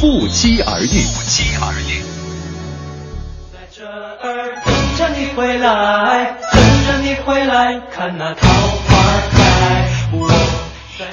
不期而遇。不期而遇。在这儿等着你回来，等着你回来，看那桃花开。我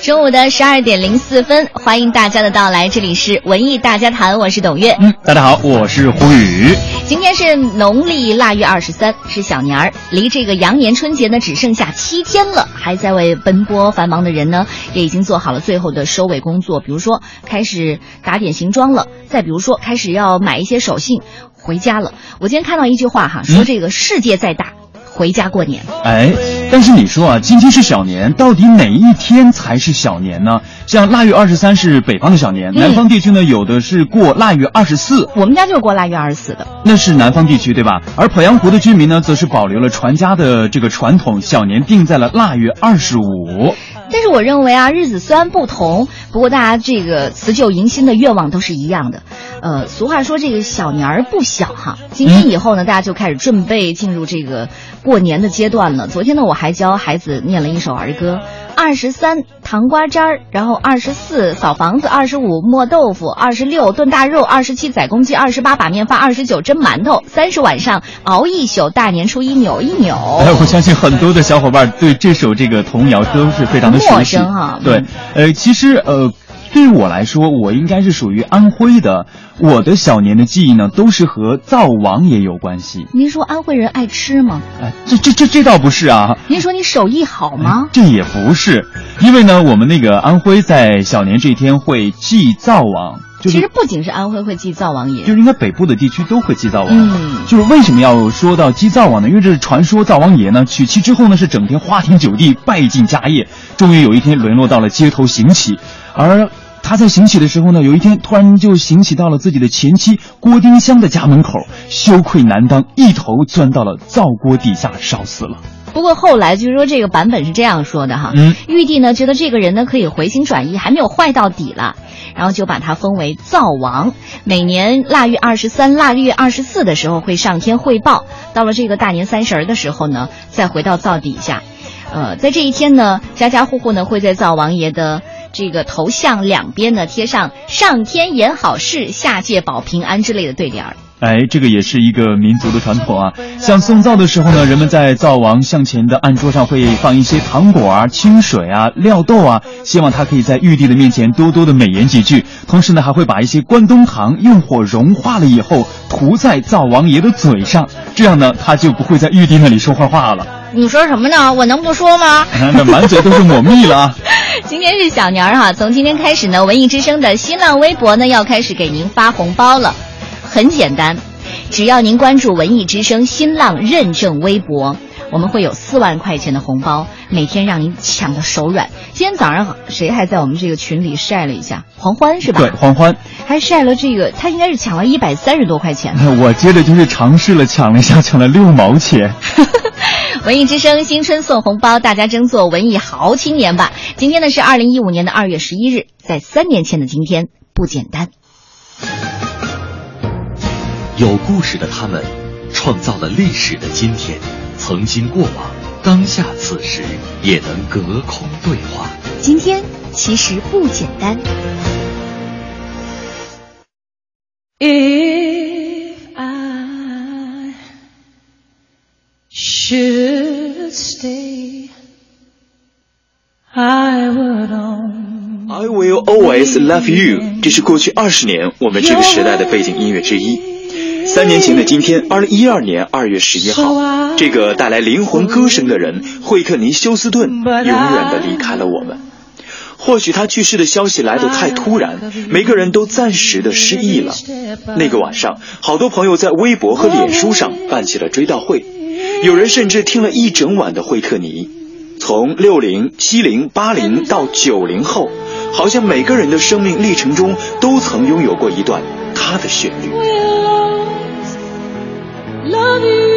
中午的十二点零四分，欢迎大家的到来，这里是文艺大家谈，我是董月。嗯，大家好，我是胡宇。今天是农历腊月二十三，是小年儿，离这个羊年春节呢只剩下七天了。还在为奔波繁忙的人呢，也已经做好了最后的收尾工作，比如说开始打点行装了，再比如说开始要买一些手信回家了。我今天看到一句话哈，说这个世界再大。回家过年，哎，但是你说啊，今天是小年，到底哪一天才是小年呢？像腊月二十三是北方的小年，嗯南方地区呢有的是过腊月二十四。我们家就是过腊月二十四的，那是南方地区对吧？而鄱阳湖的居民呢，则是保留了传家的这个传统，小年定在了腊月二十五。但是我认为啊，日子虽然不同，不过大家这个辞旧迎新的愿望都是一样的。呃，俗话说这个小年儿不小哈，今天以后呢，大家就开始准备进入这个过年的阶段了。昨天呢，我还教孩子念了一首儿歌。二十三糖瓜粘儿，然后二十四扫房子，二十五磨豆腐，二十六炖大肉，二十七宰公鸡，二十八把面发，二十九蒸馒头，三十晚上熬一宿，大年初一扭一扭。哎，我相信很多的小伙伴对这首这个童谣都是非常的。陌生哈对，呃，其实呃。对于我来说，我应该是属于安徽的。我的小年的记忆呢，都是和灶王爷有关系。您说安徽人爱吃吗？哎，这这这这倒不是啊。您说你手艺好吗？这也不是，因为呢，我们那个安徽在小年这一天会祭灶王。就是、其实不仅是安徽会祭灶王爷，就是应该北部的地区都会祭灶王。嗯，就是为什么要说到祭灶王呢？因为这是传说灶王爷呢娶妻之后呢是整天花天酒地，拜尽家业，终于有一天沦落到了街头行乞，而。他在行乞的时候呢，有一天突然就行乞到了自己的前妻郭丁香的家门口，羞愧难当，一头钻到了灶锅底下烧死了。不过后来据说这个版本是这样说的哈，嗯，玉帝呢觉得这个人呢可以回心转意，还没有坏到底了，然后就把他封为灶王。每年腊月二十三、腊月二十四的时候会上天汇报，到了这个大年三十的时候呢，再回到灶底下。呃，在这一天呢，家家户户呢会在灶王爷的。这个头像两边呢贴上“上天言好事，下界保平安”之类的对联儿。哎，这个也是一个民族的传统啊。像送灶的时候呢，人们在灶王向前的案桌上会放一些糖果啊、清水啊、料豆啊，希望他可以在玉帝的面前多多的美言几句。同时呢，还会把一些关东糖用火融化了以后涂在灶王爷的嘴上，这样呢，他就不会在玉帝那里说坏话了。你说什么呢？我能不说吗？那满嘴都是抹蜜了啊！今天是小年儿哈，从今天开始呢，文艺之声的新浪微博呢要开始给您发红包了。很简单，只要您关注文艺之声新浪认证微博，我们会有四万块钱的红包，每天让你抢的手软。今天早上谁还在我们这个群里晒了一下？黄欢是吧？对，黄欢还晒了这个，他应该是抢了一百三十多块钱。我接着就是尝试了抢了一下，抢了六毛钱。文艺之声新春送红包，大家争做文艺好青年吧！今天呢是二零一五年的二月十一日，在三年前的今天不简单。有故事的他们，创造了历史的今天，曾经过往，当下此时也能隔空对话。今天其实不简单。If I should stay, I would only. I will always love you，这是过去二十年我们这个时代的背景音乐之一。三年前的今天，二零一二年二月十一号，这个带来灵魂歌声的人惠克尼·休斯顿永远的离开了我们。或许他去世的消息来得太突然，每个人都暂时的失忆了。那个晚上，好多朋友在微博和脸书上办起了追悼会，有人甚至听了一整晚的惠克尼。从六零、七零、八零到九零后，好像每个人的生命历程中都曾拥有过一段他的旋律。love you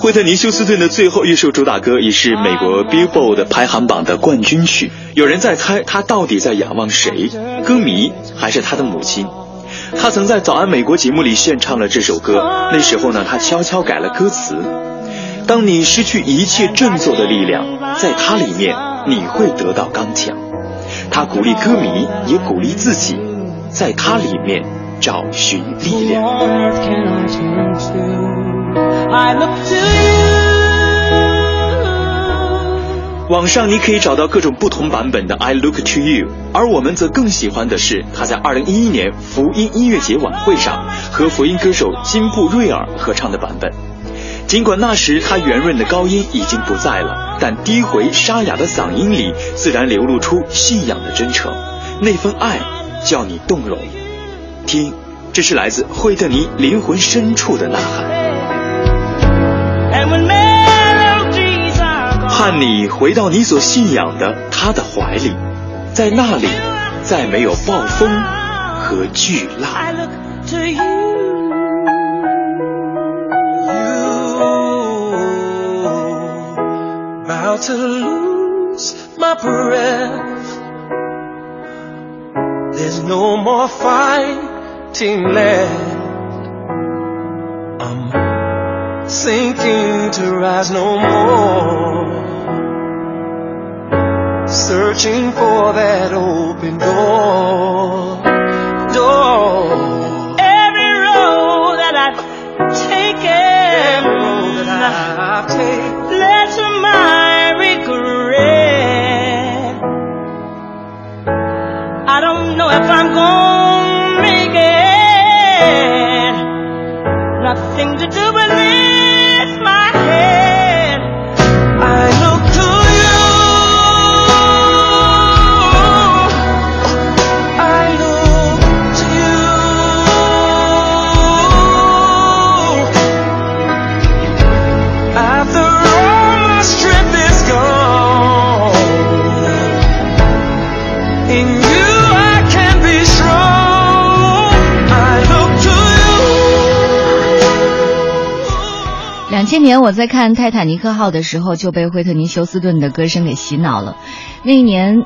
惠特尼·休斯顿的最后一首主打歌也是美国 Billboard 排行榜的冠军曲。有人在猜他到底在仰望谁，歌迷还是他的母亲？他曾在《早安美国》节目里献唱了这首歌，那时候呢，他悄悄改了歌词。当你失去一切振作的力量，在它里面你会得到刚强。他鼓励歌迷，也鼓励自己，在它里面找寻力量。I look to you. 网上你可以找到各种不同版本的《I Look to You》，而我们则更喜欢的是他在2011年福音音乐节晚会上和福音歌手金布瑞尔合唱的版本。尽管那时他圆润的高音已经不在了，但低回沙哑的嗓音里自然流露出信仰的真诚，那份爱叫你动容。听，这是来自惠特尼灵魂深处的呐喊。盼你回到你所信仰的他的怀里，在那里再没有暴风和巨浪。I look to you. You about to lose my breath. There's no more fighting left. Sinking to rise no more. Searching for that open door. Door. Every road that I've taken Road that I've taken. led to my regret. I don't know if I'm gonna 千年我在看《泰坦尼克号》的时候就被惠特尼·休斯顿的歌声给洗脑了。那一年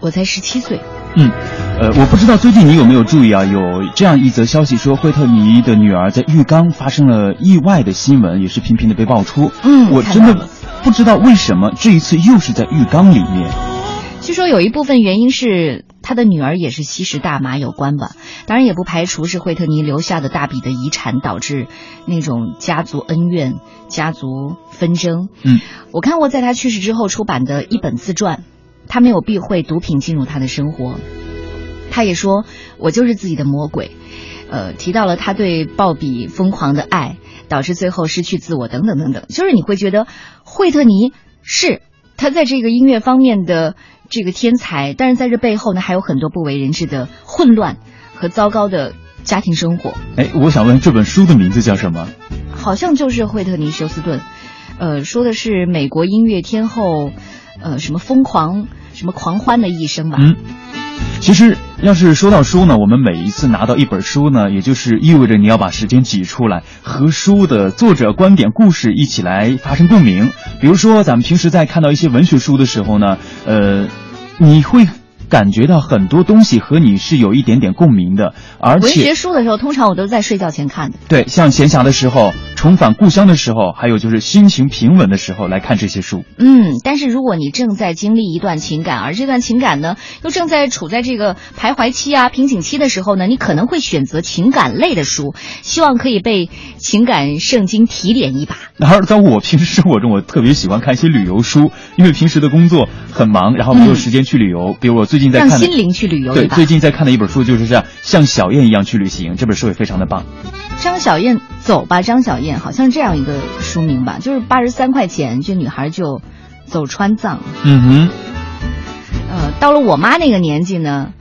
我才十七岁。嗯，呃，我不知道最近你有没有注意啊？有这样一则消息说，惠特尼的女儿在浴缸发生了意外的新闻，也是频频的被爆出。嗯我真的不知道为什么这一次又是在浴缸里面。据说有一部分原因是他的女儿也是吸食大麻有关吧，当然也不排除是惠特尼留下的大笔的遗产导致那种家族恩怨、家族纷争。嗯，我看过在他去世之后出版的一本自传，他没有避讳毒品进入他的生活，他也说我就是自己的魔鬼。呃，提到了他对鲍比疯狂的爱，导致最后失去自我，等等等等。就是你会觉得惠特尼是他在这个音乐方面的这个天才，但是在这背后呢，还有很多不为人知的混乱和糟糕的家庭生活。哎，我想问这本书的名字叫什么？好像就是惠特尼·休斯顿，呃，说的是美国音乐天后，呃，什么疯狂、什么狂欢的一生吧。嗯，其实要是说到书呢，我们每一次拿到一本书呢，也就是意味着你要把时间挤出来，和书的作者、观点、故事一起来发生共鸣。比如说，咱们平时在看到一些文学书的时候呢，呃，你会感觉到很多东西和你是有一点点共鸣的，而且文学书的时候，通常我都在睡觉前看的。对，像闲暇的时候、重返故乡的时候，还有就是心情平稳的时候来看这些书。嗯，但是如果你正在经历一段情感，而这段情感呢，又正在处在这个徘徊期啊、瓶颈期的时候呢，你可能会选择情感类的书，希望可以被情感圣经提点一把。然 而在我平时生活中，我特别喜欢看一些旅游书，因为平时的工作很忙，然后没有时间去旅游。比如我最近在看，让心灵去旅游对，最近在看的一本书就是像像小燕一样去旅行，这本书也非常的棒。张小燕走吧，张小燕，好像是这样一个书名吧，就是八十三块钱，这女孩就走川藏。嗯哼，呃，到了我妈那个年纪呢，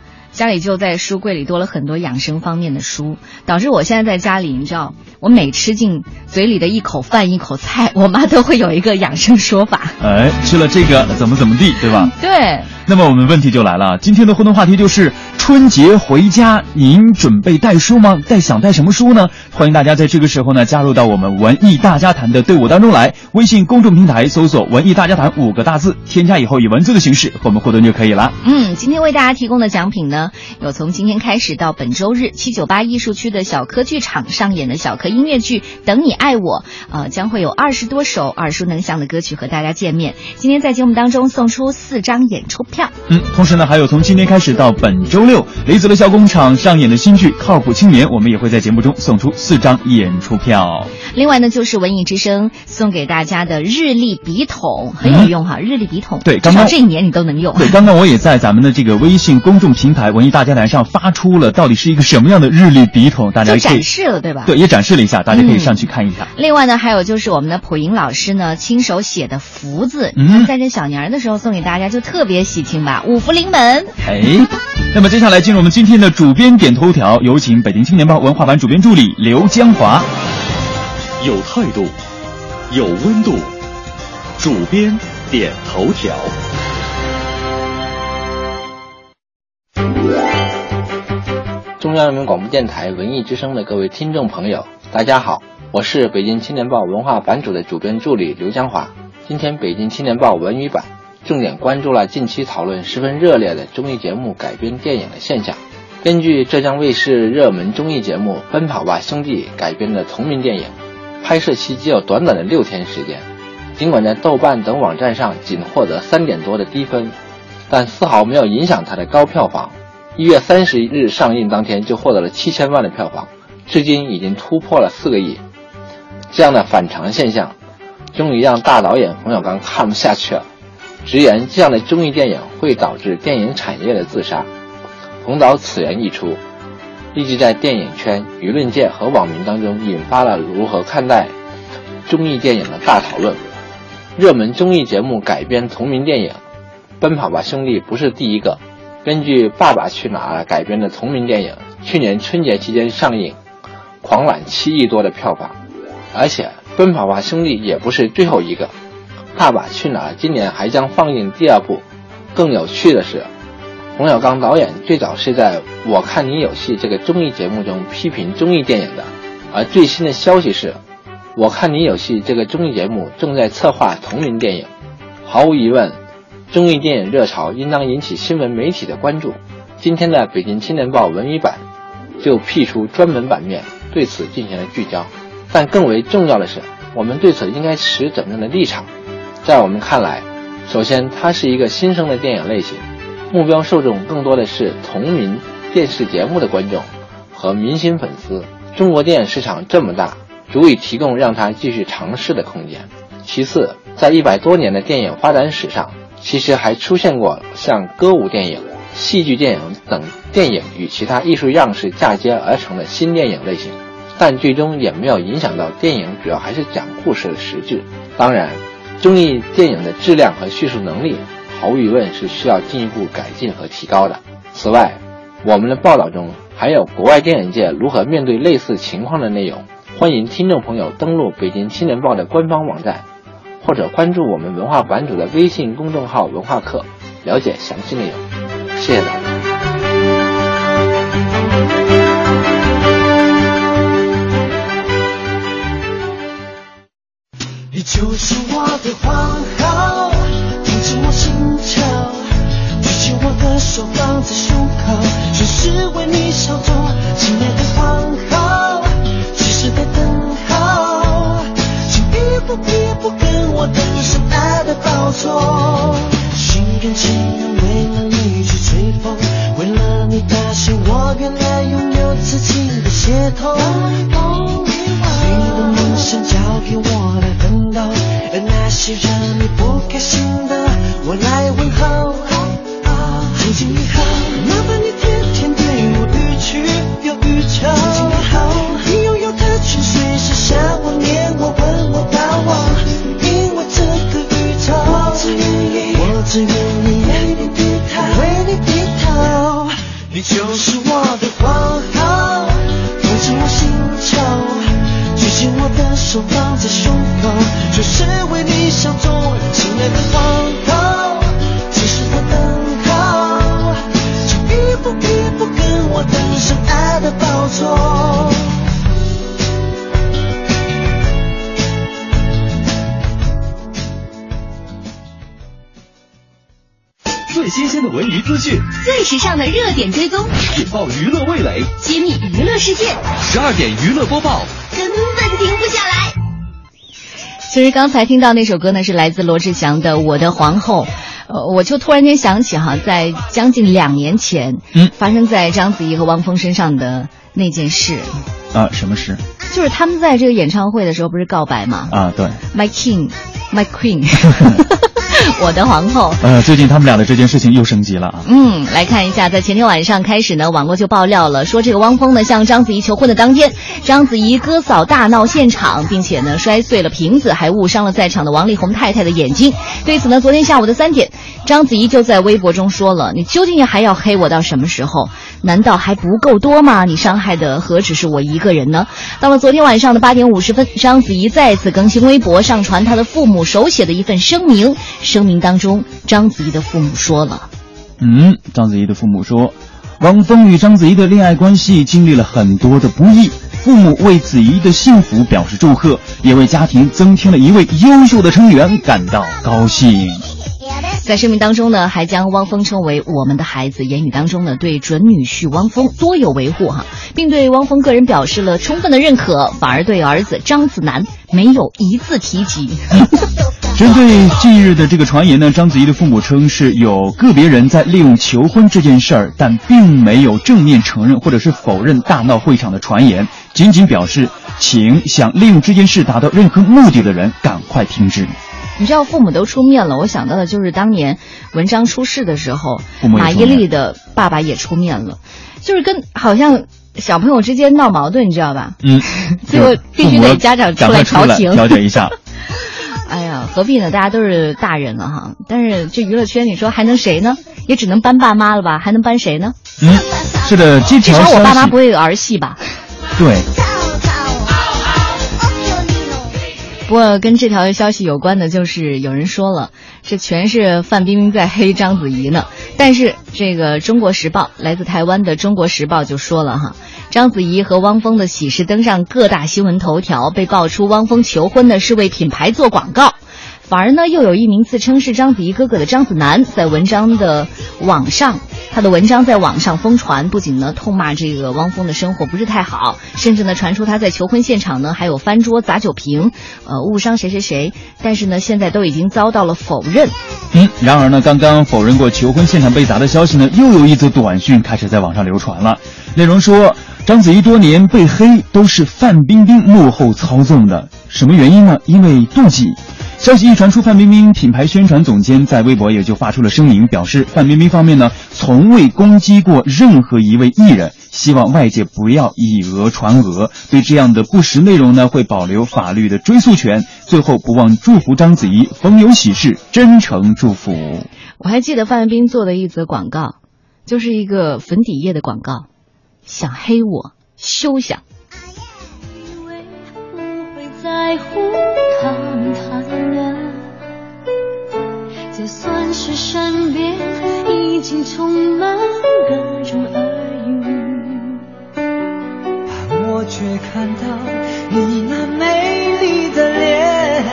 家里就在书柜里多了很多养生方面的书，导致我现在在家里，你知道，我每吃进嘴里的一口饭、一口菜，我妈都会有一个养生说法。哎，吃了这个怎么怎么地，对吧？对。那么我们问题就来了，今天的互动话题就是春节回家，您准备带书吗？带想带什么书呢？欢迎大家在这个时候呢加入到我们文艺大家谈的队伍当中来。微信公众平台搜索“文艺大家谈”五个大字，添加以后以文字的形式和我们互动就可以了。嗯，今天为大家提供的奖品呢，有从今天开始到本周日，七九八艺术区的小柯剧场上演的小柯音乐剧《等你爱我》，呃，将会有二十多首耳熟能详的歌曲和大家见面。今天在节目当中送出四张演出票。嗯，同时呢，还有从今天开始到本周六，雷子乐小工厂上演的新剧《靠谱青年》，我们也会在节目中送出四张演出票。另外呢，就是文艺之声送给大家的日历笔筒，很有用哈，日历笔筒。对，刚刚这一年你都能用。对，刚刚我也在咱们的这个微信公众平台“文艺大家谈”上发出了到底是一个什么样的日历笔筒，大家展示了，对吧？对，也展示了一下，大家可以上去看一看。另外呢，还有就是我们的普莹老师呢亲手写的福字，嗯，在这小年儿的时候送给大家就特别喜庆吧，五福临门。哎，那么接下来进入我们今天的主编点头条，有请北京青年报文化版主编助理刘江华。有态度，有温度，主编点头条。中央人民广播电台文艺之声的各位听众朋友，大家好，我是北京青年报文化版主的主编助理刘江华。今天北京青年报文娱版重点关注了近期讨论十分热烈的综艺节目改编电影的现象。根据浙江卫视热门综艺节目《奔跑吧兄弟》改编的同名电影。拍摄期只有短短的六天时间，尽管在豆瓣等网站上仅获得三点多的低分，但丝毫没有影响它的高票房。一月三十日上映当天就获得了七千万的票房，至今已经突破了四个亿。这样的反常现象，终于让大导演冯小刚看不下去了，直言这样的综艺电影会导致电影产业的自杀。冯导此言一出。立即在电影圈、舆论界和网民当中引发了如何看待综艺电影的大讨论。热门综艺节目改编同名电影《奔跑吧兄弟》不是第一个。根据《爸爸去哪儿》改编的同名电影，去年春节期间上映，狂揽七亿多的票房。而且，《奔跑吧兄弟》也不是最后一个，《爸爸去哪儿》今年还将放映第二部。更有趣的是。冯小刚导演最早是在《我看你有戏》这个综艺节目中批评综艺电影的，而最新的消息是，《我看你有戏》这个综艺节目正在策划同名电影。毫无疑问，综艺电影热潮应当引起新闻媒体的关注。今天的《北京青年报》文娱版就辟出专门版面，对此进行了聚焦。但更为重要的是，我们对此应该持怎样的立场？在我们看来，首先它是一个新生的电影类型。目标受众更多的是同名电视节目的观众和明星粉丝。中国电影市场这么大，足以提供让他继续尝试的空间。其次，在一百多年的电影发展史上，其实还出现过像歌舞电影、戏剧电影等电影与其他艺术样式嫁接而成的新电影类型，但最终也没有影响到电影主要还是讲故事的实质。当然，综艺电影的质量和叙述能力。毫无疑问是需要进一步改进和提高的。此外，我们的报道中还有国外电影界如何面对类似情况的内容。欢迎听众朋友登录北京青年报的官方网站，或者关注我们文化版主的微信公众号“文化课”，了解详细内容。谢谢大家。你就是我的皇心甘情愿为了你去吹风，为了你打醒我原来拥有自己的血统，你的梦想交给我来奋斗，而那些让你不开心的。我来问候，从今以后，麻烦你只愿意为你低头，为你低头。你就是我的皇后，走进我心头，举起我的手放在胸口，就是为你想做，亲爱的皇。新鲜的文娱资讯，最时尚的热点追踪，引爆娱乐味蕾，揭秘娱乐世界。十二点娱乐播报，根本停不下来。其实刚才听到那首歌呢，是来自罗志祥的《我的皇后》。呃，我就突然间想起哈，在将近两年前，嗯，发生在章子怡和汪峰身上的那件事。啊，什么事？就是他们在这个演唱会的时候不是告白吗？啊，对，My King, My Queen，我的皇后。呃，最近他们俩的这件事情又升级了啊。嗯，来看一下，在前天晚上开始呢，网络就爆料了，说这个汪峰呢向章子怡求婚的当天，章子怡哥嫂大闹现场，并且呢摔碎了瓶子，还误伤了在场的王力宏太太的眼睛。对此呢，昨天下午的三点，章子怡就在微博中说了：“你究竟还要黑我到什么时候？难道还不够多吗？你伤害的何止是我一个人呢？”到了昨天晚上的八点五十分，章子怡再次更新微博，上传她的父母手写的一份声明。声明当中，章子怡的父母说了：“嗯，章子怡的父母说，汪峰与章子怡的恋爱关系经历了很多的不易，父母为子怡的幸福表示祝贺，也为家庭增添了一位优秀的成员感到高兴。”在声明当中呢，还将汪峰称为我们的孩子，言语当中呢，对准女婿汪峰多有维护哈，并对汪峰个人表示了充分的认可，反而对儿子张子楠没有一字提及。针对近日的这个传言呢，章子怡的父母称是有个别人在利用求婚这件事儿，但并没有正面承认或者是否认大闹会场的传言，仅仅表示请想利用这件事达到任何目的的人赶快停止。你知道父母都出面了，我想到的就是当年文章出事的时候，马伊琍的爸爸也出面了，就是跟好像小朋友之间闹矛盾，你知道吧？嗯，最后必须得家长出来调停调解一下。哎呀，何必呢？大家都是大人了哈。但是这娱乐圈，你说还能谁呢？也只能搬爸妈了吧？还能搬谁呢？嗯，是的，这至少我爸妈不会有儿戏吧？对。不过跟这条消息有关的，就是有人说了，这全是范冰冰在黑章子怡呢。但是这个《中国时报》来自台湾的《中国时报》就说了哈，章子怡和汪峰的喜事登上各大新闻头条，被爆出汪峰求婚的是为品牌做广告。反而呢，又有一名自称是章子怡哥哥的张子楠，在文章的网上，他的文章在网上疯传，不仅呢痛骂这个汪峰的生活不是太好，甚至呢传出他在求婚现场呢还有翻桌砸酒瓶，呃误伤谁谁谁。但是呢，现在都已经遭到了否认。嗯，然而呢，刚刚否认过求婚现场被砸的消息呢，又有一则短讯开始在网上流传了，内容说章子怡多年被黑都是范冰冰幕后操纵的，什么原因呢？因为妒忌。消息一传出，范冰冰品牌宣传总监在微博也就发出了声明，表示范冰冰方面呢从未攻击过任何一位艺人，希望外界不要以讹传讹，对这样的不实内容呢会保留法律的追诉权。最后不忘祝福章子怡逢有喜事，真诚祝福。我还记得范冰冰做的一则广告，就是一个粉底液的广告，想黑我休想。在乎身边已经充满各种耳语，但我却看到你那美丽的脸。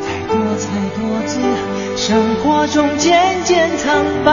在多彩多姿，生活中渐渐苍白，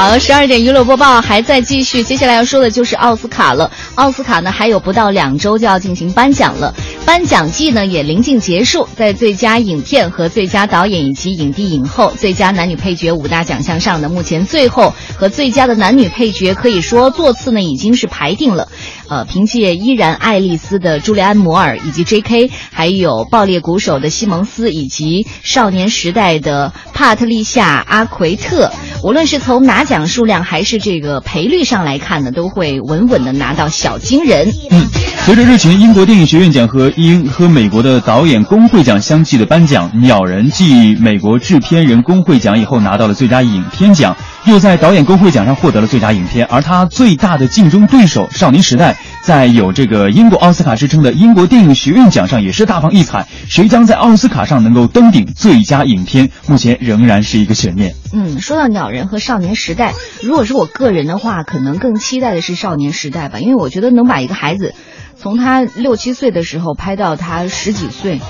好，十二点娱乐播报还在继续，接下来要说的就是奥斯卡了。奥斯卡呢还有不到两周就要进行颁奖了，颁奖季呢也临近结束，在最佳影片和最佳导演以及影帝影后、最佳男女配角五大奖项上呢，目前最后和最佳的男女配角可以说座次呢已经是排定了。呃，凭借依然爱丽丝的朱利安·摩尔以及 J.K.，还有爆裂鼓手的西蒙斯以及少年时代的帕特丽夏·阿奎特，无论是从拿奖数量还是这个赔率上来看呢，都会稳稳的拿到小金人。嗯，随着日前英国电影学院奖和英和美国的导演工会奖相继的颁奖，《鸟人》继美国制片人工会奖以后拿到了最佳影片奖，又在导演工会奖上获得了最佳影片，而他最大的竞争对手《少年时代》。在有这个英国奥斯卡之称的英国电影学院奖上也是大放异彩。谁将在奥斯卡上能够登顶最佳影片，目前仍然是一个悬念。嗯，说到鸟人和少年时代，如果是我个人的话，可能更期待的是少年时代吧，因为我觉得能把一个孩子从他六七岁的时候拍到他十几岁。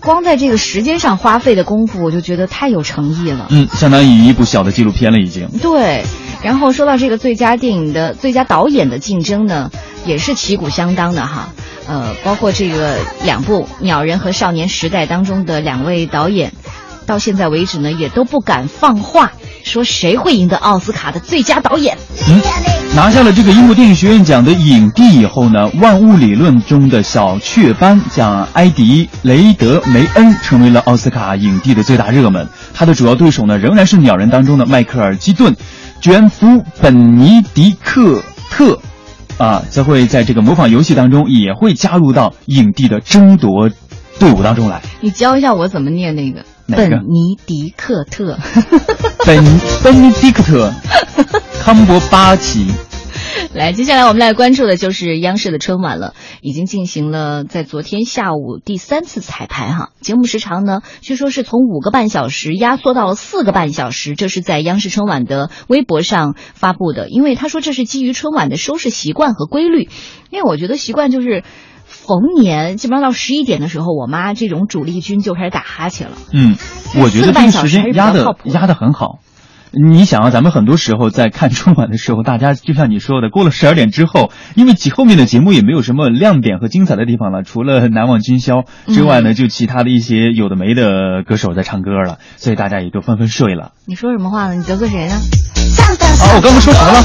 光在这个时间上花费的功夫，我就觉得太有诚意了。嗯，相当于一部小的纪录片了，已经。对，然后说到这个最佳电影的最佳导演的竞争呢，也是旗鼓相当的哈。呃，包括这个两部《鸟人》和《少年时代》当中的两位导演，到现在为止呢，也都不敢放话，说谁会赢得奥斯卡的最佳导演。嗯。拿下了这个英国电影学院奖的影帝以后呢，《万物理论》中的小雀斑奖埃迪·雷德梅恩成为了奥斯卡影帝的最大热门。他的主要对手呢，仍然是《鸟人》当中的迈克尔·基顿、卷福·本尼迪克特，啊，则会在这个模仿游戏当中也会加入到影帝的争夺队伍当中来。你教一下我怎么念那个？本尼迪克特。本本尼迪克特。康伯巴奇，来，接下来我们来关注的就是央视的春晚了，已经进行了在昨天下午第三次彩排哈。节目时长呢，据说是从五个半小时压缩到了四个半小时，这是在央视春晚的微博上发布的。因为他说这是基于春晚的收视习惯和规律，因为我觉得习惯就是逢年基本上到十一点的时候，我妈这种主力军就开始打哈欠了。嗯，我觉得这个时间压的压的很好。你想啊，咱们很多时候在看春晚的时候，大家就像你说的，过了十二点之后，因为其后面的节目也没有什么亮点和精彩的地方了，除了难忘今宵之外呢，就其他的一些有的没的歌手在唱歌了，所以大家也都纷纷睡了。你说什么话呢？你得罪谁呢？啊，我刚刚说什么了？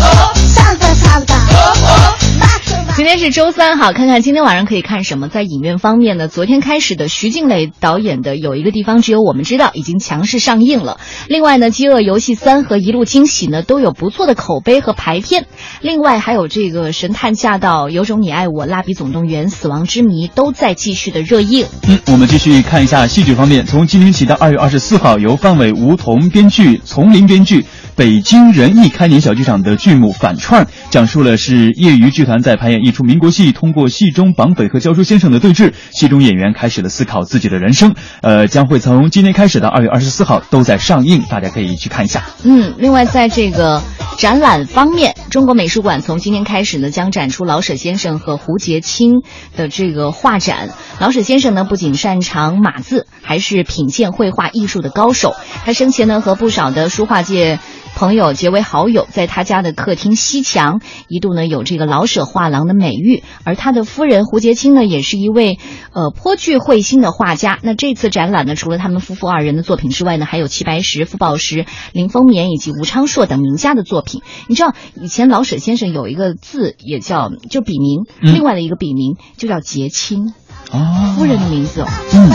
今天是周三，哈，看看今天晚上可以看什么。在影院方面呢，昨天开始的徐静蕾导演的《有一个地方只有我们知道》已经强势上映了。另外呢，《饥饿游戏三》和《一路惊喜》呢都有不错的口碑和排片。另外还有这个《神探驾到》《有种你爱我》《蜡笔总动员》《死亡之谜》都在继续的热映。嗯，我们继续看一下戏剧方面，从今天起到二月二十四号，由范伟、吴桐编剧，丛林编剧。北京人艺开年小剧场的剧目《反串》，讲述了是业余剧团在排演一出民国戏，通过戏中绑匪和教书先生的对峙，戏中演员开始了思考自己的人生。呃，将会从今天开始到二月二十四号都在上映，大家可以去看一下。嗯，另外在这个展览方面，中国美术馆从今天开始呢，将展出老舍先生和胡洁清的这个画展。老舍先生呢，不仅擅长马字，还是品鉴绘画艺术的高手。他生前呢，和不少的书画界。朋友结为好友，在他家的客厅西墙一度呢有这个老舍画廊的美誉，而他的夫人胡洁清呢也是一位呃颇具慧心的画家。那这次展览呢，除了他们夫妇二人的作品之外呢，还有齐白石、傅抱石、林风眠以及吴昌硕等名家的作品。你知道以前老舍先生有一个字也叫就笔名，另外的一个笔名就叫洁清。哦，夫人的名字。嗯，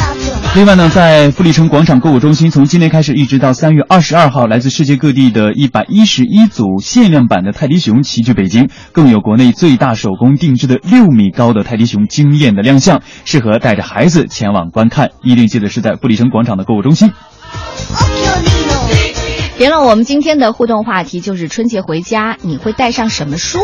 另外呢，在富力城广场购物中心，从今天开始一直到三月二十二号，来自世界各地的一百一十一组限量版的泰迪熊齐聚北京，更有国内最大手工定制的六米高的泰迪熊惊艳的亮相，适合带着孩子前往观看。一定记得是在富力城广场的购物中心。别了，我们今天的互动话题就是春节回家你会带上什么书？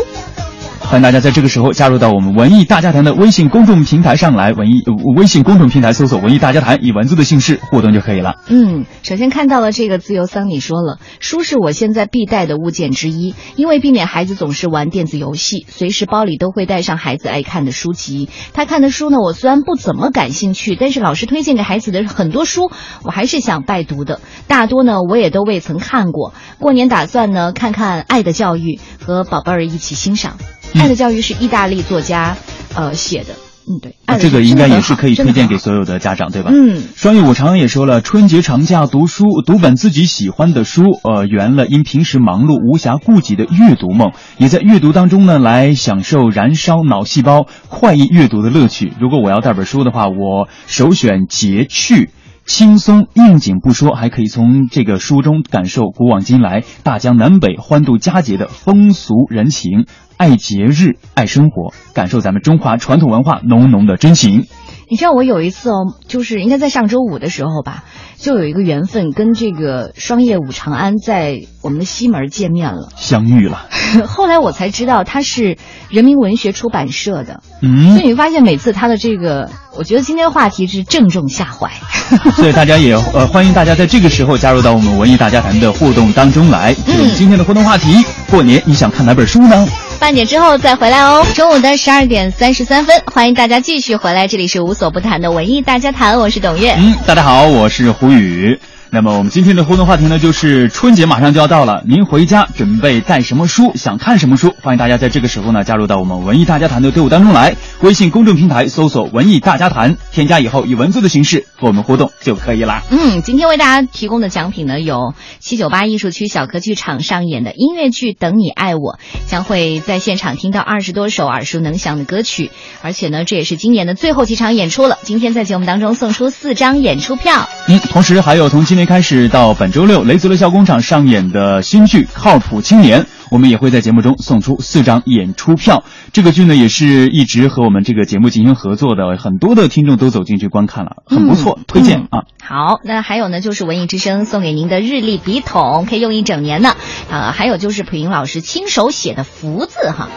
欢迎大家在这个时候加入到我们文艺大家谈的微信公众平台上来，文艺微信公众平台搜索“文艺大家谈”，以文字的形式互动就可以了。嗯，首先看到了这个自由桑，你说了，书是我现在必带的物件之一，因为避免孩子总是玩电子游戏，随时包里都会带上孩子爱看的书籍。他看的书呢，我虽然不怎么感兴趣，但是老师推荐给孩子的很多书，我还是想拜读的。大多呢，我也都未曾看过。过年打算呢，看看《爱的教育》和宝贝儿一起欣赏。《爱的教育》是意大利作家，呃写的，嗯对，这个应该也是可以推荐给所有的家长，对吧？嗯，双语我常常也说了，春节长假读书，读本自己喜欢的书，呃，圆了因平时忙碌无暇顾及的阅读梦，也在阅读当中呢来享受燃烧脑细胞快意阅读的乐趣。如果我要带本书的话，我首选节趣。轻松应景不说，还可以从这个书中感受古往今来大江南北欢度佳节的风俗人情，爱节日爱生活，感受咱们中华传统文化浓浓的真情。你知道我有一次哦，就是应该在上周五的时候吧，就有一个缘分跟这个双叶武长安在我们的西门见面了，相遇了。后来我才知道他是人民文学出版社的，嗯，所以你发现每次他的这个，我觉得今天话题是正中下怀。所以大家也呃欢迎大家在这个时候加入到我们文艺大家谈的互动当中来。嗯，今天的互动话题：过年你想看哪本书呢？半点之后再回来哦。中午的十二点三十三分，欢迎大家继续回来，这里是无所不谈的文艺大家谈，我是董月。嗯，大家好，我是胡宇。那么我们今天的互动话题呢，就是春节马上就要到了，您回家准备带什么书？想看什么书？欢迎大家在这个时候呢，加入到我们文艺大家谈的队伍当中来。微信公众平台搜索“文艺大家谈”，添加以后以文字的形式和我们互动就可以啦。嗯，今天为大家提供的奖品呢，有七九八艺术区小科剧场上演的音乐剧《等你爱我》，将会在现场听到二十多首耳熟能详的歌曲，而且呢，这也是今年的最后几场演出了。今天在节目当中送出四张演出票。嗯，同时还有从今年开始到本周六，雷泽乐笑工厂上演的新剧《靠谱青年》，我们也会在节目中送出四张演出票。这个剧呢，也是一直和我们这个节目进行合作的，很多的听众都走进去观看了，很不错，嗯、推荐啊。好，那还有呢，就是文艺之声送给您的日历笔筒，可以用一整年呢。啊，还有就是普英老师亲手写的福字哈。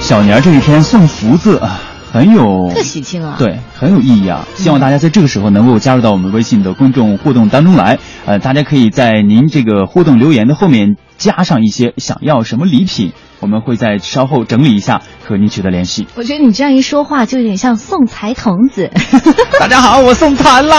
小年这一天送福字啊。很有特喜庆啊，对，很有意义啊！希望大家在这个时候能够加入到我们微信的公众互动当中来。呃，大家可以在您这个互动留言的后面加上一些想要什么礼品，我们会在稍后整理一下和您取得联系。我觉得你这样一说话，就有点像送财童子。大家好，我送财了！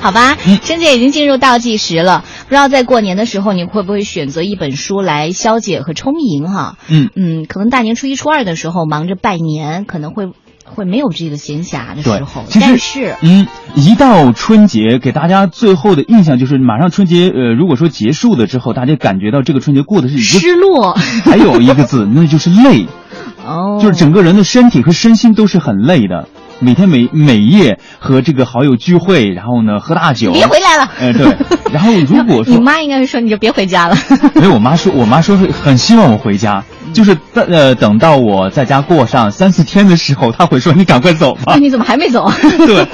好吧，春节已经进入倒计时了，不知道在过年的时候，你会不会选择一本书来消解和充盈哈？嗯嗯，可能大年初一、初二的时候忙着拜年，可能会。会没有这个闲暇的时候，但是，嗯，一到春节，给大家最后的印象就是，马上春节，呃，如果说结束了之后，大家感觉到这个春节过的是一个失落，还有一个字，那就是累，哦，就是整个人的身体和身心都是很累的。每天每每夜和这个好友聚会，然后呢喝大酒，别回来了。哎，对。然后如果 说你妈应该是说你就别回家了。没有，我妈说，我妈说是很希望我回家，就是呃等到我在家过上三四天的时候，他会说你赶快走吧。那你怎么还没走？对，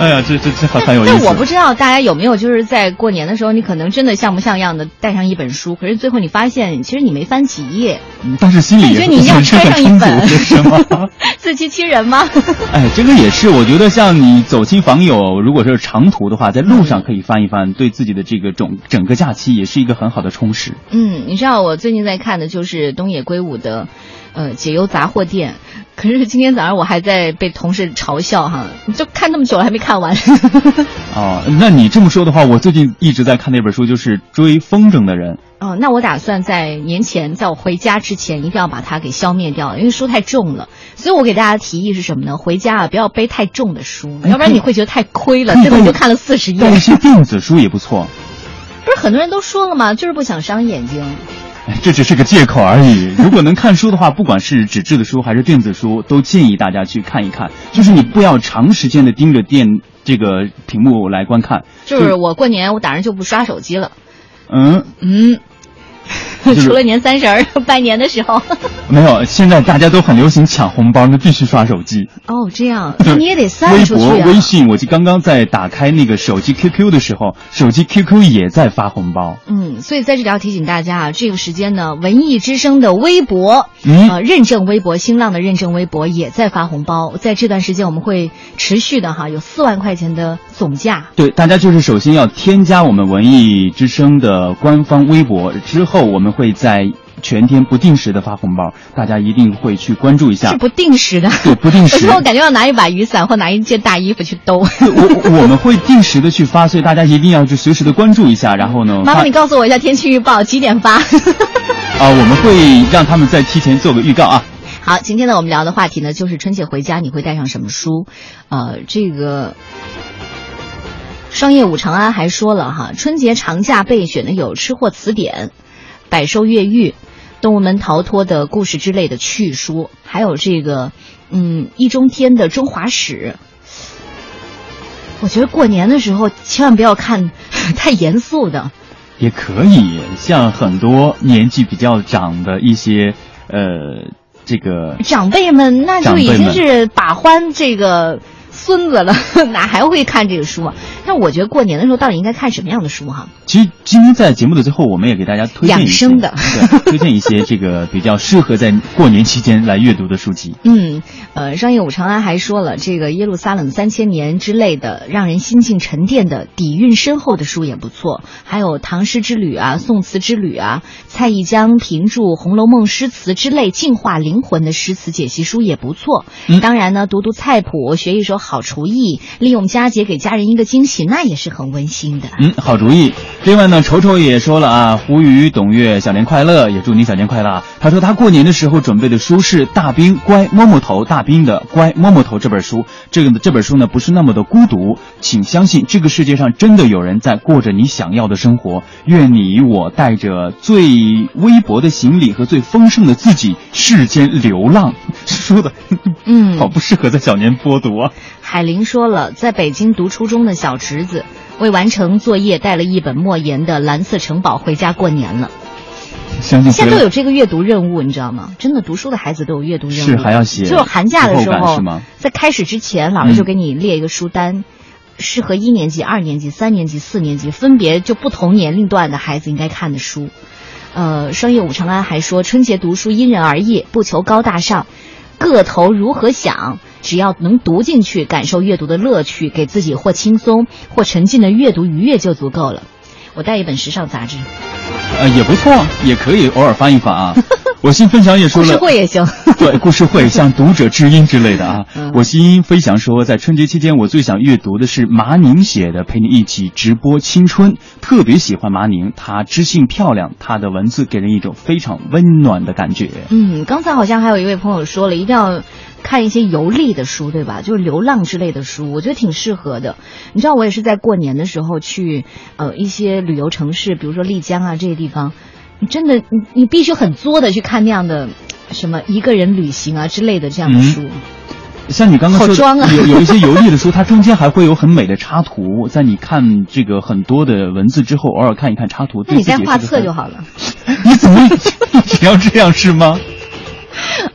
哎呀，这这这很很有意思。但我不知道大家有没有就是在过年的时候，你可能真的像模像样的带上一本书，可是最后你发现其实你没翻几页，但是心里感觉你要揣上一本，是吗？自欺欺人吗？哎，这个也是，我觉得像你走亲访友，如果是长途的话，在路上可以翻一翻，对自己的这个整整个假期也是一个很好的充实。嗯，你知道我最近在看的就是东野圭吾的，呃，解忧杂货店。可是今天早上我还在被同事嘲笑哈，你就看那么久了还没看完。哦，那你这么说的话，我最近一直在看那本书，就是《追风筝的人》。哦，那我打算在年前，在我回家之前，一定要把它给消灭掉，因为书太重了。所以我给大家提议是什么呢？回家啊，不要背太重的书，要不然你会觉得太亏了。最后你就看了四十页。带一些电子书也不错。不是很多人都说了吗？就是不想伤眼睛。这只是个借口而已。如果能看书的话，不管是纸质的书还是电子书，都建议大家去看一看。就是你不要长时间的盯着电这个屏幕来观看。就是我过年我打算就不刷手机了。嗯嗯。除了年三十儿 拜年的时候，没有。现在大家都很流行抢红包，那必须刷手机。哦，这样，那你也得散出去、啊。微博、微信，我就刚刚在打开那个手机 QQ 的时候，手机 QQ 也在发红包。嗯，所以在这里要提醒大家啊，这个时间呢，文艺之声的微博，嗯、呃，认证微博，新浪的认证微博也在发红包。在这段时间，我们会持续的哈，有四万块钱的总价。对，大家就是首先要添加我们文艺之声的官方微博，之后我们会在。全天不定时的发红包，大家一定会去关注一下。是不定时的，对，不定时。有时候我感觉要拿一把雨伞或拿一件大衣服去兜。我我们会定时的去发，所以大家一定要去随时的关注一下。然后呢，麻烦你告诉我一下天气预报几点发？啊，我们会让他们再提前做个预告啊。好，今天呢，我们聊的话题呢，就是春节回家你会带上什么书？呃，这个。商业五长安还说了哈，春节长假备选的有《吃货词典》。百兽越狱、动物们逃脱的故事之类的趣书，还有这个，嗯，易中天的《中华史》。我觉得过年的时候千万不要看太严肃的。也可以，像很多年纪比较长的一些呃这个长辈们那就已经是把欢这个孙子了，哪还会看这个书啊？但我觉得过年的时候到底应该看什么样的书哈？其实今天在节目的最后，我们也给大家推荐一些养生的对，推荐一些 这个比较适合在过年期间来阅读的书籍。嗯，呃，商业五长安还说了，这个耶路撒冷三千年之类的，让人心境沉淀的、底蕴深厚的书也不错。还有唐诗之旅啊、宋词之旅啊、蔡一江评注《红楼梦》诗词之类净化灵魂的诗词解析书也不错。嗯当然呢，读读菜谱，学一手好厨艺，利用佳节给家人一个惊喜，那也是很温馨的。嗯，好主意。另外呢，丑丑也说了啊，胡宇、董月小年快乐，也祝你小年快乐啊。他说他过年的时候准备的书是大兵乖摸摸头大兵的《乖摸摸头》这本书。这个呢，这本书呢不是那么的孤独，请相信这个世界上真的有人在过着你想要的生活。愿你我带着最微薄的行李和最丰盛的自己，世间流浪。说的，嗯好不适合在小年播读啊。海玲说了，在北京读初中的小侄子，为完成作业带了一本莫言的《蓝色城堡》回家过年了。相信现在都有这个阅读任务，你知道吗？真的，读书的孩子都有阅读任务。是还要写就是寒假的时候，在开始之前，老师就给你列一个书单，适合一年级、二年级、三年级、四年级，分别就不同年龄段的孩子应该看的书。呃，商业武长安还说，春节读书因人而异，不求高大上，个头如何想，只要能读进去，感受阅读的乐趣，给自己或轻松或沉浸的阅读愉悦就足够了。我带一本时尚杂志，呃，也不错，也可以偶尔翻一翻啊。我新分享也说了故，事会也行。对，故事会 像读者知音之类的啊。嗯我新飞翔说，在春节期间，我最想阅读的是麻宁写的《陪你一起直播青春》，特别喜欢麻宁，她知性漂亮，她的文字给人一种非常温暖的感觉。嗯，刚才好像还有一位朋友说了，一定要看一些游历的书，对吧？就是流浪之类的书，我觉得挺适合的。你知道，我也是在过年的时候去呃一些旅游城市，比如说丽江啊这些地方，你真的你你必须很作的去看那样的什么一个人旅行啊之类的这样的嗯书。像你刚刚说的，啊有有一些游历的书，它中间还会有很美的插图，在你看这个很多的文字之后，偶尔看一看插图，那你对自己再画册就好了。你怎么一直要这样是吗？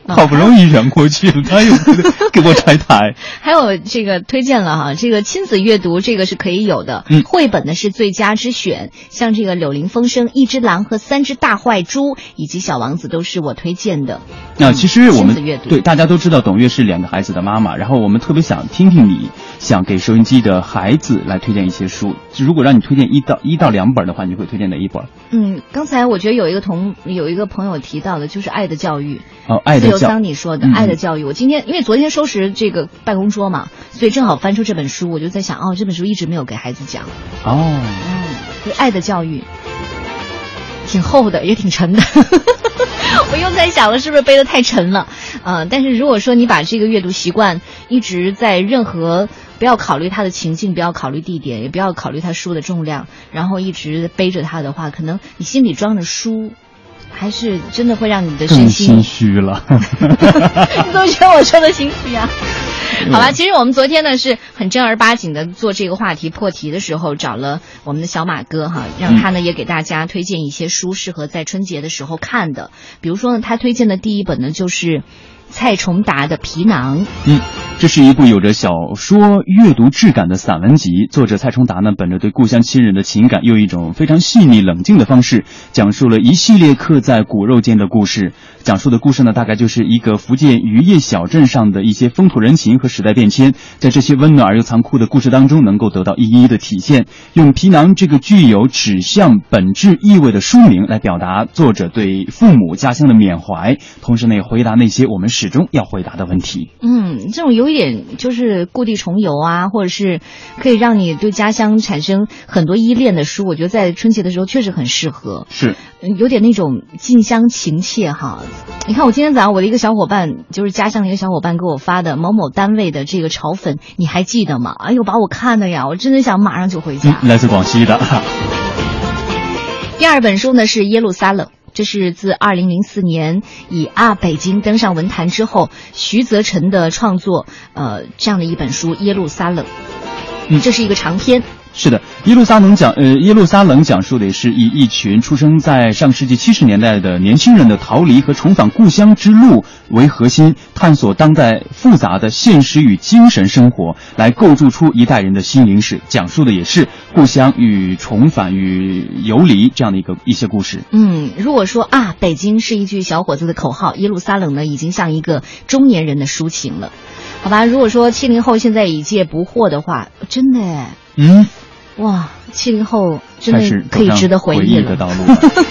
好不容易圆过去了，他又 给我拆台。还有这个推荐了哈，这个亲子阅读这个是可以有的，嗯绘本呢是最佳之选，像这个《柳林风声》《一只狼和三只大坏猪》以及《小王子》都是我推荐的。那其实我们对大家都知道，董月是两个孩子的妈妈，然后我们特别想听听你想给收音机的孩子来推荐一些书。如果让你推荐一到一到两本的话，你会推荐哪一本？嗯，刚才我觉得有一个同有一个朋友提到的，就是《爱的教育》。哦，爱自由的教桑你说的嗯《爱的教育》，我今天因为昨天收拾这个办公桌嘛，所以正好翻出这本书，我就在想，哦，这本书一直没有给孩子讲。哦，嗯，就是《爱的教育》，挺厚的，也挺沉的。我又在想了，是不是背的太沉了？呃，但是如果说你把这个阅读习惯一直在任何不要考虑它的情境，不要考虑地点，也不要考虑它书的重量，然后一直背着它的话，可能你心里装着书，还是真的会让你的身心心虚了。你怎么觉得我说的心虚啊？嗯好了，其实我们昨天呢是很正儿八经的做这个话题破题的时候，找了我们的小马哥哈，让他呢也给大家推荐一些书，适合在春节的时候看的。比如说呢，他推荐的第一本呢就是蔡崇达的《皮囊》。嗯，这是一部有着小说阅读质感的散文集。作者蔡崇达呢，本着对故乡亲人的情感，用一种非常细腻冷静的方式，讲述了一系列刻在骨肉间的故事。讲述的故事呢，大概就是一个福建渔业小镇上的一些风土人情和时代变迁，在这些温暖而又残酷的故事当中，能够得到一一的体现。用皮囊这个具有指向本质意味的书名来表达作者对父母家乡的缅怀，同时呢，也回答那些我们始终要回答的问题。嗯，这种有一点就是故地重游啊，或者是可以让你对家乡产生很多依恋的书，我觉得在春节的时候确实很适合。是。嗯有点那种近乡情切哈。你看，我今天早上我的一个小伙伴，就是家乡的一个小伙伴给我发的某某单位的这个炒粉，你还记得吗？哎呦，把我看的呀，我真的想马上就回家。嗯，来自广西的。第二本书呢是《耶路撒冷》。这是自2004年以《啊北京》登上文坛之后，徐泽辰的创作，呃，这样的一本书《耶路撒冷》。嗯这是一个长篇。是的，耶路撒冷讲呃，耶路撒冷讲述的也是以一群出生在上世纪七十年代的年轻人的逃离和重返故乡之路为核心，探索当代复杂的现实与精神生活，来构筑出一代人的心灵史。讲述的也是故乡与重返与游离这样的一个一些故事。嗯，如果说啊，北京是一句小伙子的口号，耶路撒冷呢，已经像一个中年人的抒情了。好吧，如果说七零后现在已届不惑的话，真的哎，嗯。哇，七零后真的可以值得回忆了。的道路，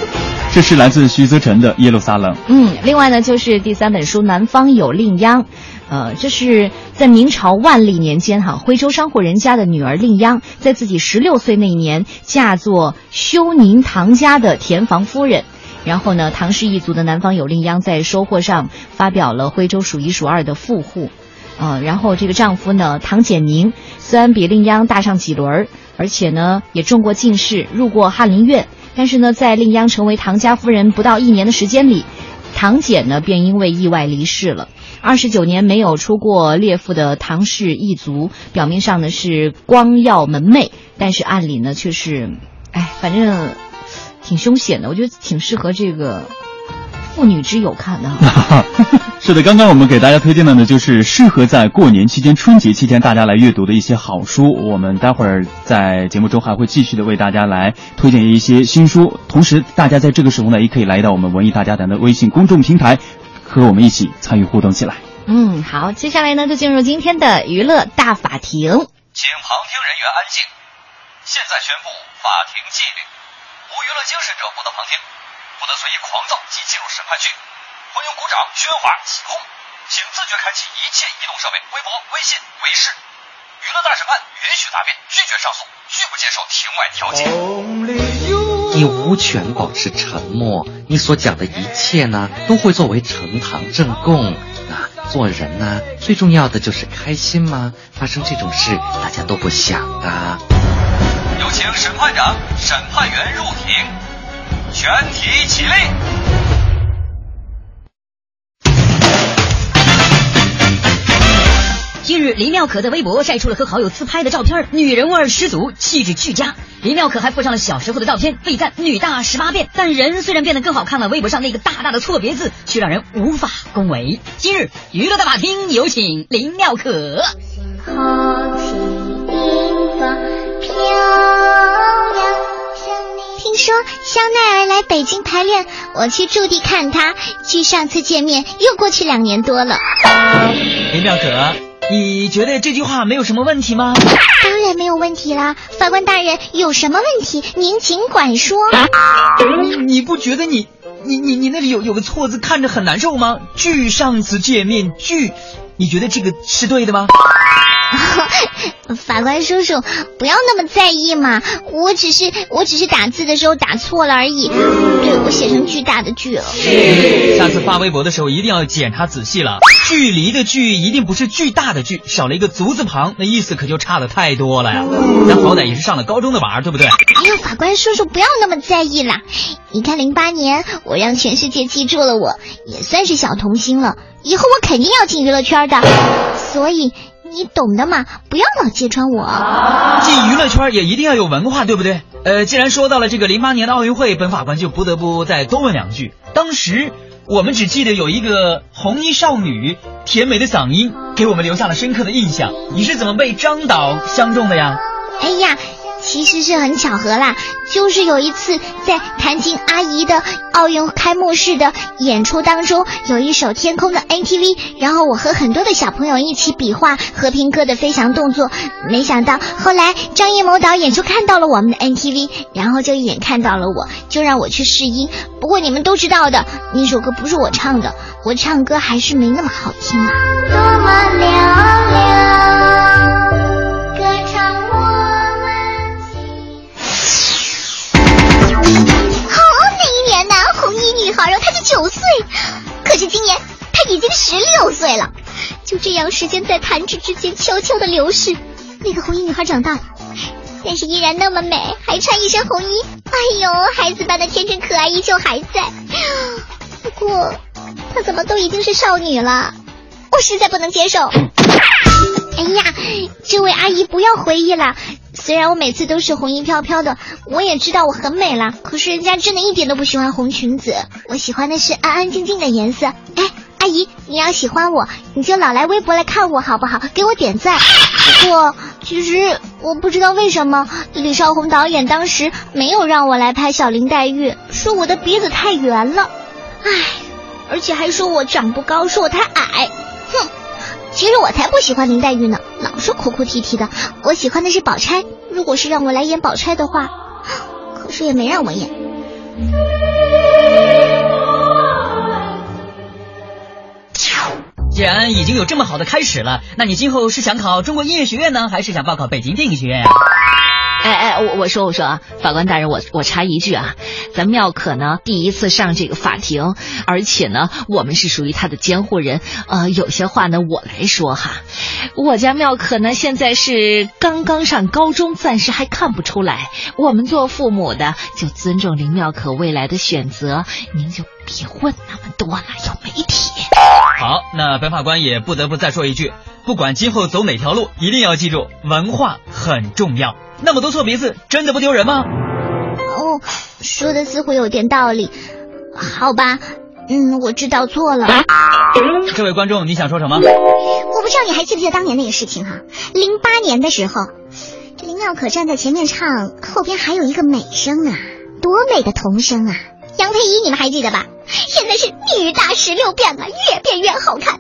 这是来自徐则成的《耶路撒冷》。嗯，另外呢，就是第三本书《南方有令央》，呃，这是在明朝万历年间，哈，徽州商户人家的女儿令央，在自己十六岁那年，嫁作休宁唐家的田房夫人。然后呢，唐氏一族的南方有令央在收获上发表了徽州数一数二的富户，呃，然后这个丈夫呢，唐简宁，虽然比令央大上几轮儿。而且呢，也中过进士，入过翰林院。但是呢，在令央成为唐家夫人不到一年的时间里，唐简呢便因为意外离世了。二十九年没有出过列父的唐氏一族，表面上呢是光耀门楣，但是暗里呢却是，哎，反正挺凶险的。我觉得挺适合这个。妇女之友看的，是的，刚刚我们给大家推荐的呢，就是适合在过年期间、春节期间大家来阅读的一些好书。我们待会儿在节目中还会继续的为大家来推荐一些新书，同时大家在这个时候呢，也可以来到我们文艺大家谈的微信公众平台，和我们一起参与互动起来。嗯，好，接下来呢，就进入今天的娱乐大法庭，请旁听人员安静。现在宣布法庭纪律：无娱乐精神者不得旁听。不得随意狂躁及进入审判区，欢迎鼓掌、喧哗、起哄，请自觉开启一切移动设备、微博、微信、微视。娱乐大审判允许答辩，拒绝上诉，拒不接受庭外调解。你无权保持沉默，你所讲的一切呢，都会作为呈堂证供。啊，做人呢，最重要的就是开心吗？发生这种事，大家都不想的。有请审判长、审判员入庭。全体起立。近日，林妙可在微博晒出了和好友自拍的照片，女人味十足，气质俱佳。林妙可还附上了小时候的照片，被赞女大十八变。但人虽然变得更好看了，微博上那个大大的错别字却让人无法恭维。今日娱乐大法庭有请林妙可。说香奈儿来北京排练，我去驻地看他。距上次见面又过去两年多了。林妙可，你觉得这句话没有什么问题吗？当然没有问题啦，法官大人，有什么问题您尽管说。你你不觉得你你你你那里有有个错字看着很难受吗？距上次见面距，你觉得这个是对的吗？法官叔叔，不要那么在意嘛，我只是我只是打字的时候打错了而已，对我写成巨大的巨了。下次发微博的时候一定要检查仔细了，距离的距一定不是巨大的距，少了一个足字旁，那意思可就差的太多了呀。咱好歹也是上了高中的娃儿，对不对？哎呀，法官叔叔不要那么在意啦。你看零八年我让全世界记住了我，也算是小童星了，以后我肯定要进娱乐圈的，所以。你懂的嘛，不要老揭穿我。进娱乐圈也一定要有文化，对不对？呃，既然说到了这个零八年的奥运会，本法官就不得不再多问两句。当时我们只记得有一个红衣少女，甜美的嗓音给我们留下了深刻的印象。你是怎么被张导相中的呀？哎呀。其实是很巧合啦，就是有一次在谭晶阿姨的奥运开幕式的演出当中，有一首《天空的 NTV》，然后我和很多的小朋友一起比划和平鸽的飞翔动作，没想到后来张艺谋导演就看到了我们的 NTV，然后就一眼看到了我，就让我去试音。不过你们都知道的，那首歌不是我唱的，我唱歌还是没那么好听啊。多么嘹亮。九岁，可是今年她已经十六岁了。就这样，时间在弹指之间悄悄的流逝。那个红衣女孩长大了，但是依然那么美，还穿一身红衣。哎呦，孩子般的天真可爱依旧还在。不过，她怎么都已经是少女了？我实在不能接受。哎呀，这位阿姨不要回忆了。虽然我每次都是红衣飘飘的，我也知道我很美啦，可是人家真的一点都不喜欢红裙子，我喜欢的是安安静静的颜色。哎，阿姨，你要喜欢我，你就老来微博来看我好不好？给我点赞。不过，其实我不知道为什么李少红导演当时没有让我来拍小林黛玉，说我的鼻子太圆了，唉，而且还说我长不高，说我太矮。其实我才不喜欢林黛玉呢，老是哭哭啼啼的。我喜欢的是宝钗，如果是让我来演宝钗的话，可是也没让我演。既然已经有这么好的开始了，那你今后是想考中国音乐学院呢，还是想报考北京电影学院呀、哎哎，我我说我说啊，法官大人，我我插一句啊，咱妙可呢第一次上这个法庭，而且呢我们是属于他的监护人，呃，有些话呢我来说哈，我家妙可呢现在是刚刚上高中，暂时还看不出来，我们做父母的就尊重林妙可未来的选择，您就别问那么多了，有媒体。好，那白法官也不得不再说一句，不管今后走哪条路，一定要记住文化很重要。那么多错别字，真的不丢人吗？哦，说的似乎有点道理，好吧，嗯，我知道错了。这位观众，你想说什么？我不知道你还记不记得当年那个事情哈、零八年的时候，这林妙可站在前面唱，后边还有一个美声啊，多美的童声啊！杨佩仪，你们还记得吧？现在是女大十六变啊，越变越好看。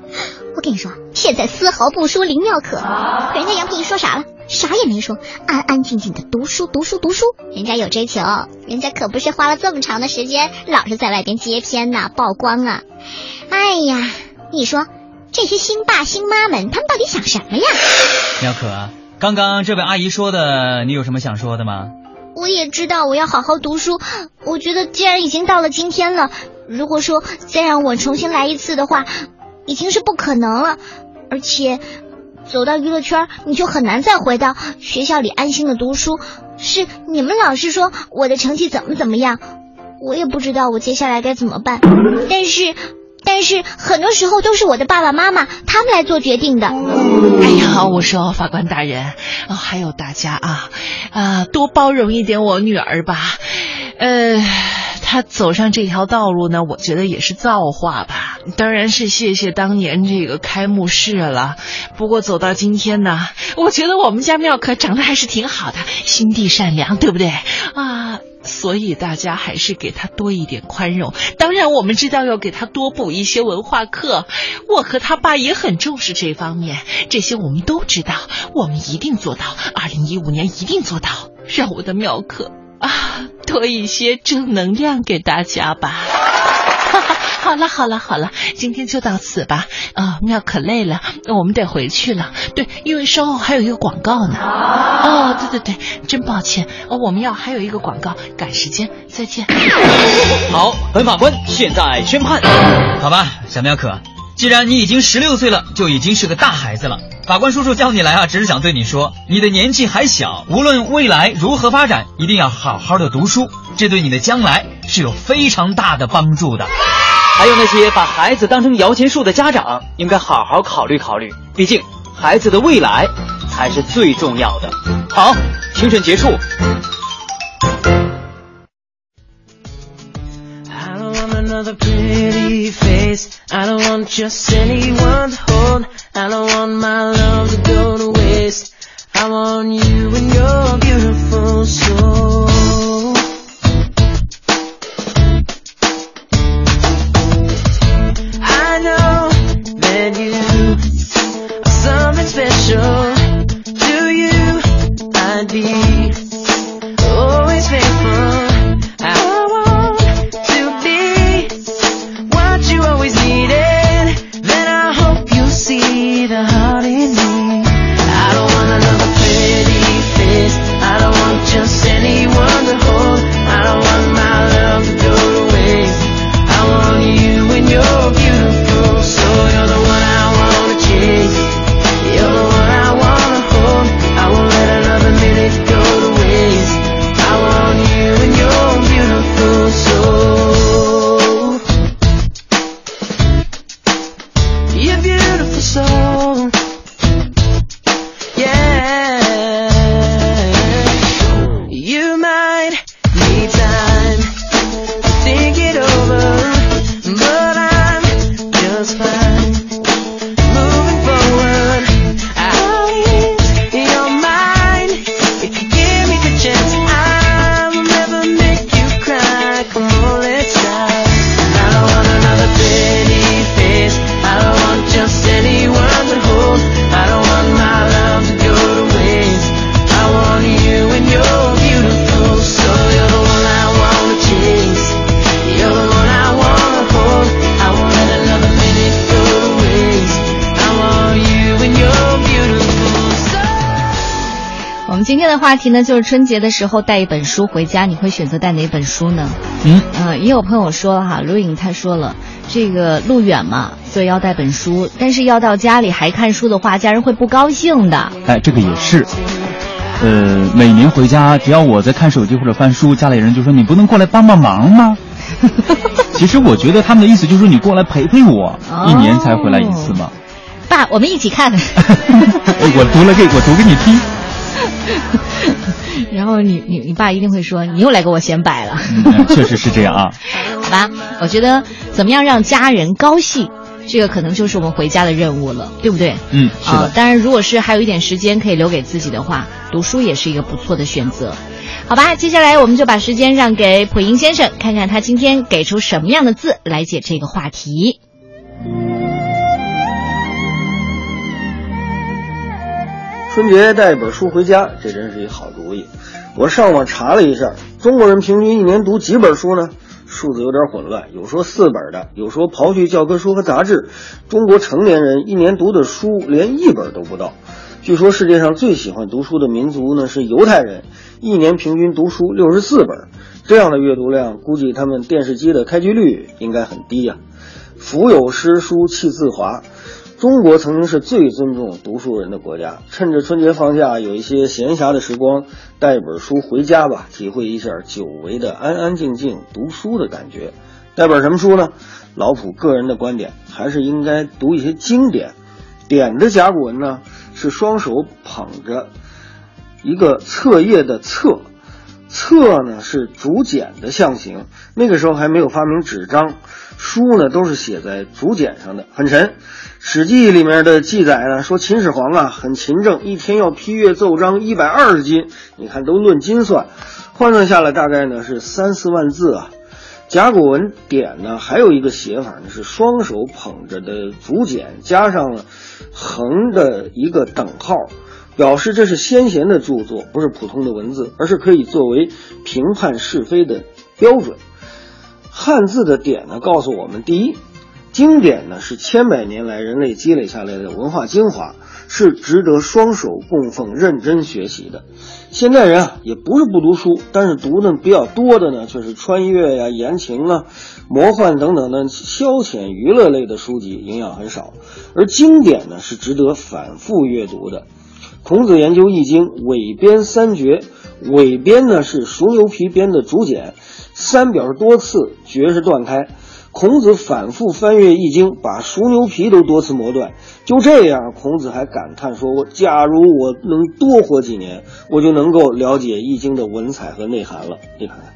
我跟你说，现在丝毫不输林妙可。可人家杨佩仪说啥了？啥也没说，安安静静的读书，读书，读书。人家有追求，人家可不是花了这么长的时间，老是在外边接片呐、曝光啊。哎呀，你说这些星爸星妈们，他们到底想什么呀？妙可，刚刚这位阿姨说的，你有什么想说的吗？我也知道我要好好读书。我觉得既然已经到了今天了，如果说再让我重新来一次的话，已经是不可能了。而且走到娱乐圈，你就很难再回到学校里安心的读书。是你们老是说我的成绩怎么怎么样，我也不知道我接下来该怎么办。但是。但是很多时候都是我的爸爸妈妈他们来做决定的。哎呀，我说法官大人，还有大家啊，啊，多包容一点我女儿吧。呃，他走上这条道路呢，我觉得也是造化吧。当然是谢谢当年这个开幕式了。不过走到今天呢，我觉得我们家妙可长得还是挺好的，心地善良，对不对啊？所以大家还是给他多一点宽容。当然，我们知道要给他多补一些文化课。我和他爸也很重视这方面，这些我们都知道，我们一定做到。二零一五年一定做到，让我的妙可啊多一些正能量给大家吧。好了好了好了，今天就到此吧。啊、妙可累了，我们得回去了。对，因为稍后还有一个广告呢。哦，对对对，真抱歉，哦，我们要还有一个广告，赶时间，再见。好，本法官现在宣判。好吧，小妙可，既然你已经十六岁了，就已经是个大孩子了。法官叔叔叫你来啊，只是想对你说，你的年纪还小，无论未来如何发展，一定要好好的读书，这对你的将来是有非常大的帮助的。还有那些把孩子当成摇钱树的家长，应该好好考虑考虑，毕竟孩子的未来才是最重要的。好，庭审结束。Another pretty face. I don't want just anyone to hold. I don't want my love to go to waste. I want you and your beautiful soul. I know that you are something special. To you, I'd be 话题呢，就是春节的时候带一本书回家，你会选择带哪本书呢？嗯，呃，也有朋友说哈，卢颖他说了，这个路远嘛，所以要带本书，但是要到家里还看书的话，家人会不高兴的。哎，这个也是。呃，每年回家，只要我在看手机或者翻书，家里人就说你不能过来帮帮忙吗？其实我觉得他们的意思就是你过来陪陪我，一年才回来一次嘛。爸，我们一起看。我读了给我读给你听。然后你你你爸一定会说你又来给我显摆了。嗯，确实是这样啊。好吧，我觉得怎么样让家人高兴，这个可能就是我们回家的任务了，对不对？嗯，是的。啊，当然，如果是还有一点时间可以留给自己的话，读书也是一个不错的选择。好吧，接下来我们就把时间让给普英先生，看看他今天给出什么样的字来解这个话题。春节带一本书回家，这真是一好主意。我上网查了一下，中国人平均一年读几本书呢？数字有点混乱，有说四本的，有说刨去教科书和杂志，中国成年人一年读的书连一本都不到。据说世界上最喜欢读书的民族呢是犹太人，一年平均读书六十四本。这样的阅读量，估计他们电视机的开机率应该很低呀。腹有诗书气自华。中国曾经是最尊重读书人的国家，趁着春节放假有一些闲暇的时光，带一本书回家吧，体会一下久违的安安静静读书的感觉。带本什么书呢？老普个人的观点，还是应该读一些经典。点的甲骨文呢，是双手捧着一个册页的册，册呢是竹简的象形。那个时候还没有发明纸张，书呢都是写在竹简上的，很沉。《史记》里面的记载呢，说秦始皇啊很勤政，一天要批阅奏章一百二十斤，你看都论斤算，换算下来大概呢是三四万字啊。甲骨文点呢还有一个写法呢是双手捧着的竹简，加上横的一个等号，表示这是先贤的著作，不是普通的文字，而是可以作为评判是非的标准。汉字的点呢告诉我们，第一。经典呢是千百年来人类积累下来的文化精华，是值得双手供奉、认真学习的。现代人啊也不是不读书，但是读的比较多的呢却是穿越呀、言情啊、魔幻等等的消遣娱乐类的书籍，营养很少。而经典呢是值得反复阅读的。孔子研究《易经》，尾编三绝，尾编呢是熟牛皮编的竹简，三表示多次，绝是断开。孔子反复翻阅《易经》，把熟牛皮都多次磨断。就这样，孔子还感叹说：“我假如我能多活几年，我就能够了解《易经》的文采和内涵了。”你看看。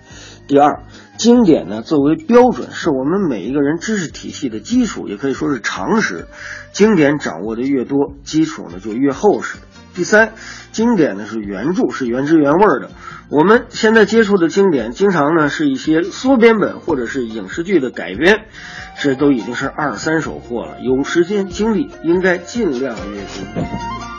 第二，经典呢作为标准，是我们每一个人知识体系的基础，也可以说是常识。经典掌握的越多，基础呢就越厚实。第三，经典呢是原著，是原汁原味的。我们现在接触的经典，经常呢是一些缩编本或者是影视剧的改编，这都已经是二三手货了。有时间精力，应该尽量阅读。